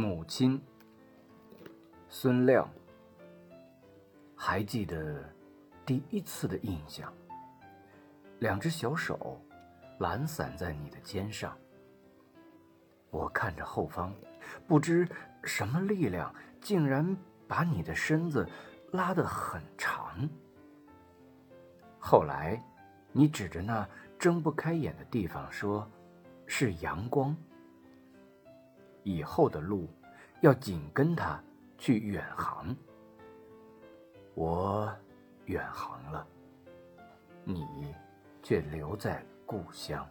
母亲，孙亮。还记得第一次的印象，两只小手懒散在你的肩上。我看着后方，不知什么力量，竟然把你的身子拉得很长。后来，你指着那睁不开眼的地方说：“是阳光。”以后的路，要紧跟他去远航。我远航了，你却留在故乡。